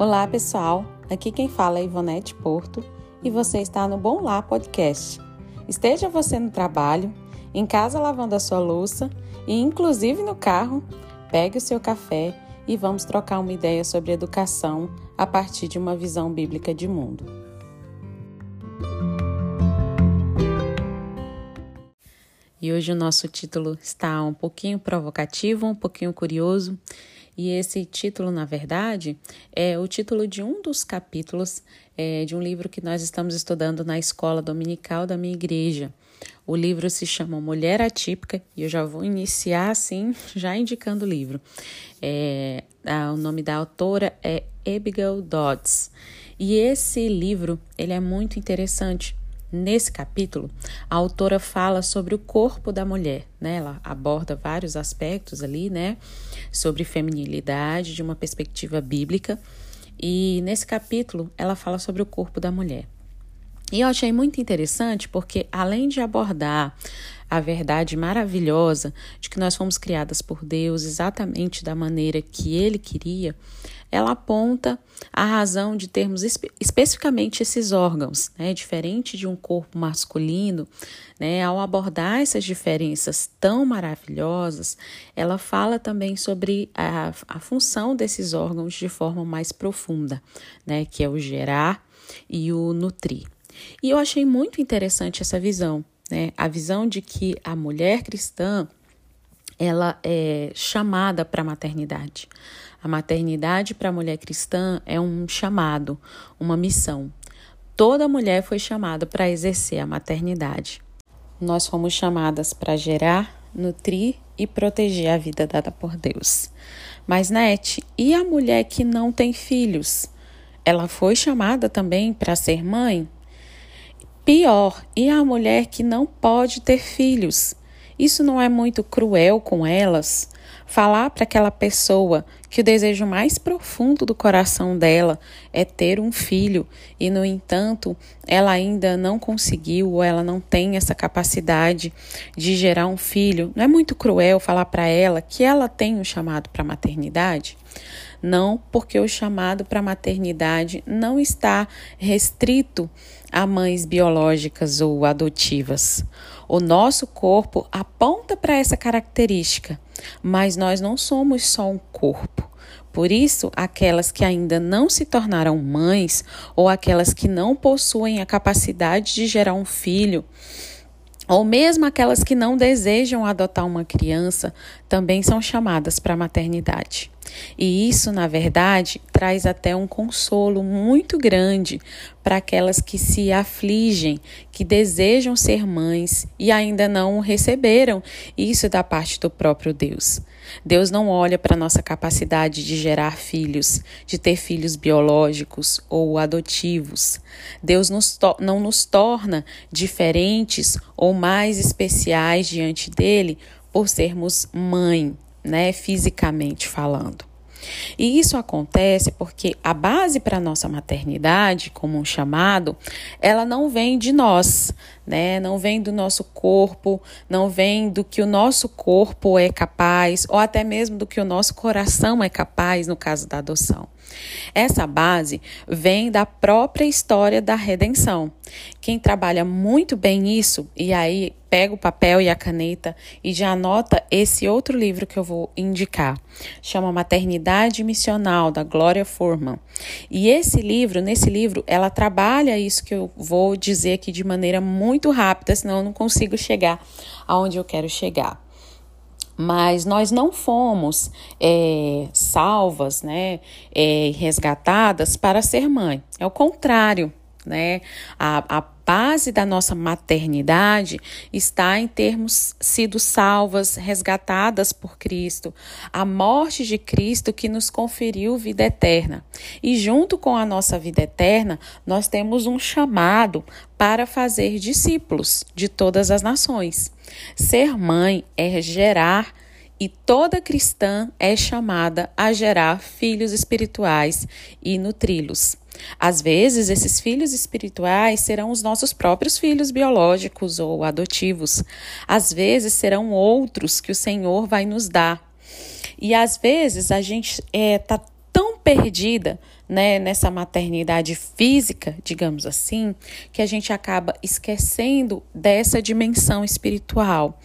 Olá, pessoal. Aqui quem fala é Ivonete Porto e você está no Bom Lá Podcast. Esteja você no trabalho, em casa lavando a sua louça e inclusive no carro, pegue o seu café e vamos trocar uma ideia sobre educação a partir de uma visão bíblica de mundo. E hoje o nosso título está um pouquinho provocativo, um pouquinho curioso. E esse título, na verdade, é o título de um dos capítulos é, de um livro que nós estamos estudando na escola dominical da minha igreja. O livro se chama Mulher Atípica e eu já vou iniciar assim, já indicando o livro. É, a, o nome da autora é Abigail Dodds. E esse livro ele é muito interessante Nesse capítulo, a autora fala sobre o corpo da mulher, né? Ela aborda vários aspectos ali, né? Sobre feminilidade de uma perspectiva bíblica. E nesse capítulo, ela fala sobre o corpo da mulher. E eu achei muito interessante porque, além de abordar a verdade maravilhosa de que nós fomos criadas por Deus exatamente da maneira que Ele queria, ela aponta a razão de termos espe especificamente esses órgãos, né? Diferente de um corpo masculino, né? Ao abordar essas diferenças tão maravilhosas, ela fala também sobre a, a função desses órgãos de forma mais profunda, né? Que é o gerar e o nutrir. E eu achei muito interessante essa visão, né? A visão de que a mulher cristã ela é chamada para a maternidade. A maternidade para a mulher cristã é um chamado, uma missão. Toda mulher foi chamada para exercer a maternidade. Nós fomos chamadas para gerar, nutrir e proteger a vida dada por Deus. Mas, Nete, e a mulher que não tem filhos? Ela foi chamada também para ser mãe? Pior, e a mulher que não pode ter filhos? Isso não é muito cruel com elas? Falar para aquela pessoa que o desejo mais profundo do coração dela é ter um filho e, no entanto, ela ainda não conseguiu ou ela não tem essa capacidade de gerar um filho. Não é muito cruel falar para ela que ela tem um chamado para maternidade? Não, porque o chamado para maternidade não está restrito a mães biológicas ou adotivas. O nosso corpo aponta para essa característica, mas nós não somos só um corpo. Por isso, aquelas que ainda não se tornaram mães ou aquelas que não possuem a capacidade de gerar um filho, ou mesmo aquelas que não desejam adotar uma criança, também são chamadas para a maternidade. E isso, na verdade, traz até um consolo muito grande para aquelas que se afligem, que desejam ser mães e ainda não receberam isso da parte do próprio Deus. Deus não olha para a nossa capacidade de gerar filhos, de ter filhos biológicos ou adotivos. Deus nos não nos torna diferentes ou mais especiais diante dele por sermos mãe né, fisicamente falando. E isso acontece porque a base para a nossa maternidade, como um chamado, ela não vem de nós, né? Não vem do nosso corpo, não vem do que o nosso corpo é capaz, ou até mesmo do que o nosso coração é capaz no caso da adoção. Essa base vem da própria história da redenção. Quem trabalha muito bem isso, e aí pega o papel e a caneta e já anota esse outro livro que eu vou indicar. Chama Maternidade Missional, da Glória Forman. E esse livro, nesse livro, ela trabalha isso que eu vou dizer aqui de maneira muito rápida, senão eu não consigo chegar aonde eu quero chegar mas nós não fomos é, salvas, né, é, resgatadas para ser mãe. É o contrário, né? A, a base da nossa maternidade está em termos sido salvas, resgatadas por Cristo, a morte de Cristo que nos conferiu vida eterna. E junto com a nossa vida eterna, nós temos um chamado para fazer discípulos de todas as nações. Ser mãe é gerar e toda cristã é chamada a gerar filhos espirituais e nutri-los. Às vezes, esses filhos espirituais serão os nossos próprios filhos biológicos ou adotivos. Às vezes, serão outros que o Senhor vai nos dar. E às vezes, a gente está é, tão perdida né, nessa maternidade física, digamos assim, que a gente acaba esquecendo dessa dimensão espiritual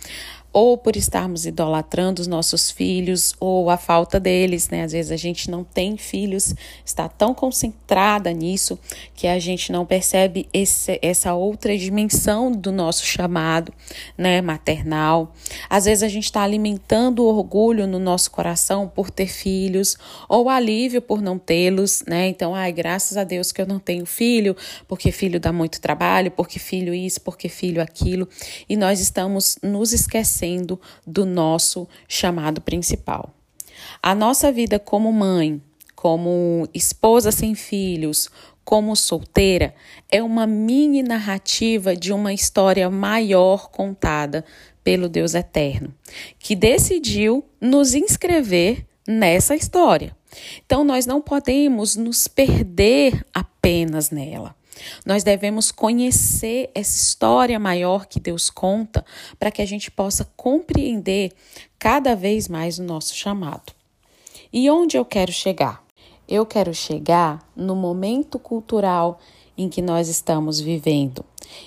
ou por estarmos idolatrando os nossos filhos, ou a falta deles, né? Às vezes a gente não tem filhos, está tão concentrada nisso que a gente não percebe esse, essa outra dimensão do nosso chamado, né, maternal. Às vezes a gente está alimentando orgulho no nosso coração por ter filhos, ou alívio por não tê-los, né? Então, ai, graças a Deus que eu não tenho filho, porque filho dá muito trabalho, porque filho isso, porque filho aquilo, e nós estamos nos esquecendo sendo do nosso chamado principal. A nossa vida como mãe, como esposa sem filhos, como solteira, é uma mini narrativa de uma história maior contada pelo Deus Eterno, que decidiu nos inscrever nessa história. Então, nós não podemos nos perder apenas nela. Nós devemos conhecer essa história maior que Deus conta para que a gente possa compreender cada vez mais o nosso chamado. E onde eu quero chegar? Eu quero chegar no momento cultural em que nós estamos vivendo.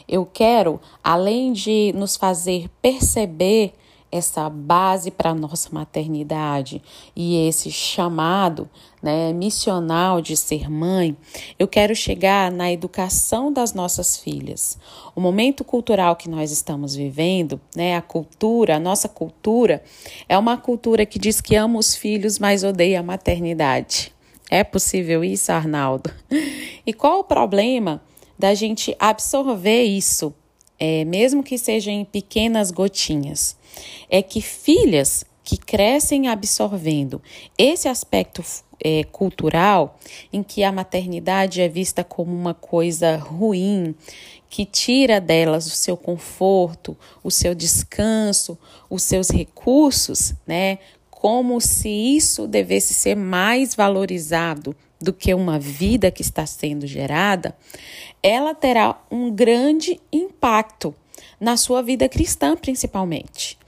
Eu quero, além de nos fazer perceber essa base para a nossa maternidade e esse chamado né, missional de ser mãe, eu quero chegar na educação das nossas filhas. O momento cultural que nós estamos vivendo, né, a cultura, a nossa cultura, é uma cultura que diz que ama os filhos, mas odeia a maternidade. É possível isso, Arnaldo? E qual o problema da gente absorver isso, é, mesmo que seja em pequenas gotinhas? é que filhas que crescem absorvendo esse aspecto é, cultural, em que a maternidade é vista como uma coisa ruim, que tira delas o seu conforto, o seu descanso, os seus recursos, né? Como se isso devesse ser mais valorizado do que uma vida que está sendo gerada, ela terá um grande impacto na sua vida cristã, principalmente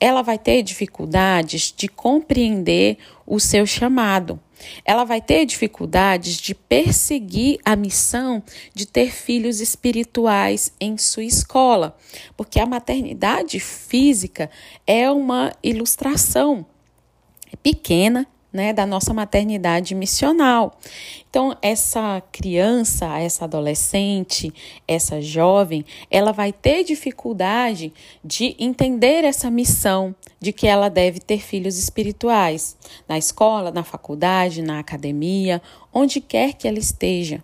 ela vai ter dificuldades de compreender o seu chamado. Ela vai ter dificuldades de perseguir a missão de ter filhos espirituais em sua escola, porque a maternidade física é uma ilustração pequena né, da nossa maternidade missional. Então, essa criança, essa adolescente, essa jovem, ela vai ter dificuldade de entender essa missão de que ela deve ter filhos espirituais na escola, na faculdade, na academia, onde quer que ela esteja.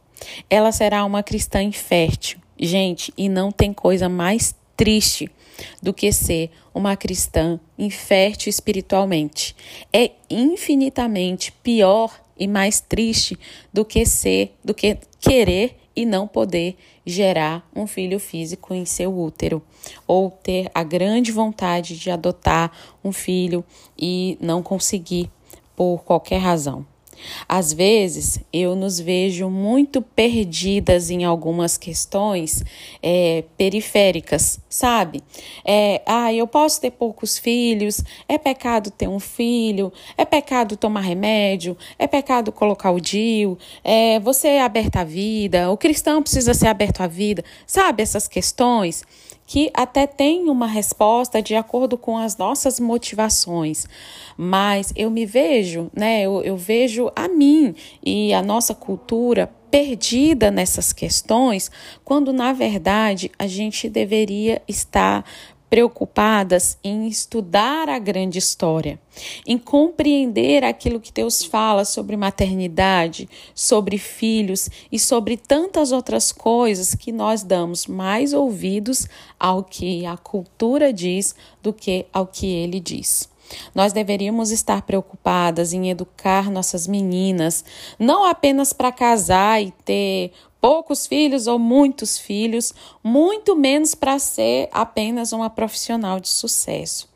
Ela será uma cristã infértil. Gente, e não tem coisa mais triste do que ser uma cristã infértil espiritualmente. É infinitamente pior e mais triste do que ser, do que querer e não poder gerar um filho físico em seu útero, ou ter a grande vontade de adotar um filho e não conseguir por qualquer razão. Às vezes eu nos vejo muito perdidas em algumas questões é, periféricas, sabe? É, ah, eu posso ter poucos filhos, é pecado ter um filho, é pecado tomar remédio, é pecado colocar o DIU, é, você é aberto à vida, o cristão precisa ser aberto à vida, sabe? Essas questões que até tem uma resposta de acordo com as nossas motivações, mas eu me vejo, né? Eu, eu vejo a mim e a nossa cultura perdida nessas questões, quando na verdade a gente deveria estar preocupadas em estudar a grande história, em compreender aquilo que Deus fala sobre maternidade, sobre filhos e sobre tantas outras coisas que nós damos mais ouvidos ao que a cultura diz do que ao que ele diz. Nós deveríamos estar preocupadas em educar nossas meninas, não apenas para casar e ter poucos filhos ou muitos filhos, muito menos para ser apenas uma profissional de sucesso.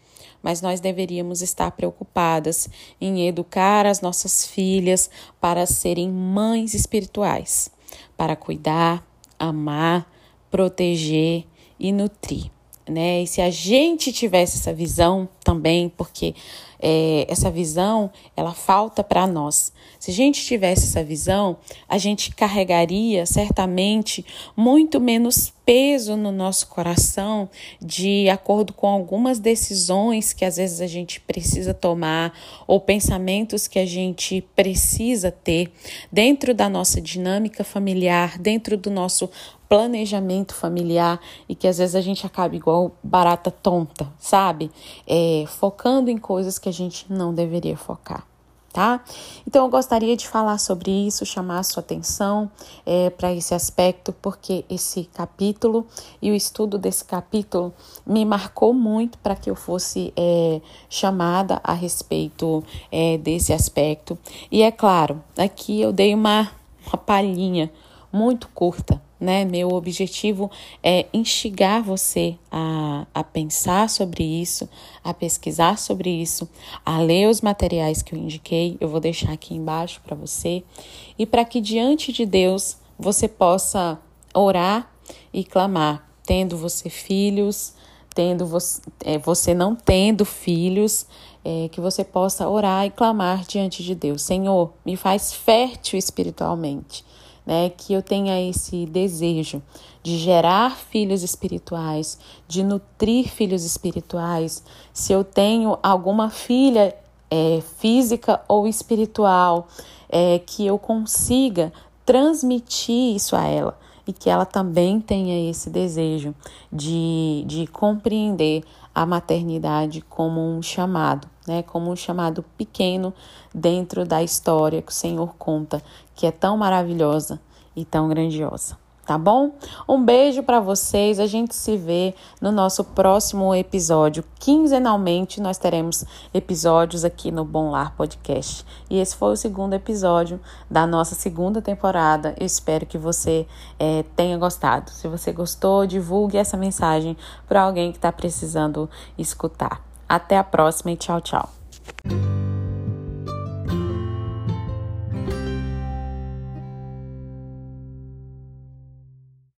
Mas nós deveríamos estar preocupadas em educar as nossas filhas para serem mães espirituais, para cuidar, amar, proteger e nutrir né? E se a gente tivesse essa visão também, porque é, essa visão, ela falta para nós. Se a gente tivesse essa visão, a gente carregaria certamente muito menos peso no nosso coração de acordo com algumas decisões que às vezes a gente precisa tomar ou pensamentos que a gente precisa ter dentro da nossa dinâmica familiar, dentro do nosso planejamento familiar e que às vezes a gente acaba igual barata tonta, sabe? É, focando em coisas que a gente não deveria focar. Tá? Então eu gostaria de falar sobre isso, chamar a sua atenção é, para esse aspecto, porque esse capítulo e o estudo desse capítulo me marcou muito para que eu fosse é, chamada a respeito é, desse aspecto. E é claro, aqui eu dei uma, uma palhinha muito curta né? Meu objetivo é instigar você a, a pensar sobre isso, a pesquisar sobre isso, a ler os materiais que eu indiquei, eu vou deixar aqui embaixo para você, e para que diante de Deus você possa orar e clamar, tendo você filhos, tendo você, é, você não tendo filhos, é, que você possa orar e clamar diante de Deus. Senhor, me faz fértil espiritualmente né? Que eu tenha esse desejo de gerar filhos espirituais, de nutrir filhos espirituais. Se eu tenho alguma filha é, física ou espiritual, é, que eu consiga transmitir isso a ela e que ela também tenha esse desejo de, de compreender a maternidade como um chamado, né? Como um chamado pequeno dentro da história que o Senhor conta, que é tão maravilhosa e tão grandiosa. Tá bom? Um beijo para vocês. A gente se vê no nosso próximo episódio. Quinzenalmente nós teremos episódios aqui no Bom Lar Podcast. E esse foi o segundo episódio da nossa segunda temporada. Eu espero que você é, tenha gostado. Se você gostou, divulgue essa mensagem para alguém que está precisando escutar. Até a próxima e tchau, tchau.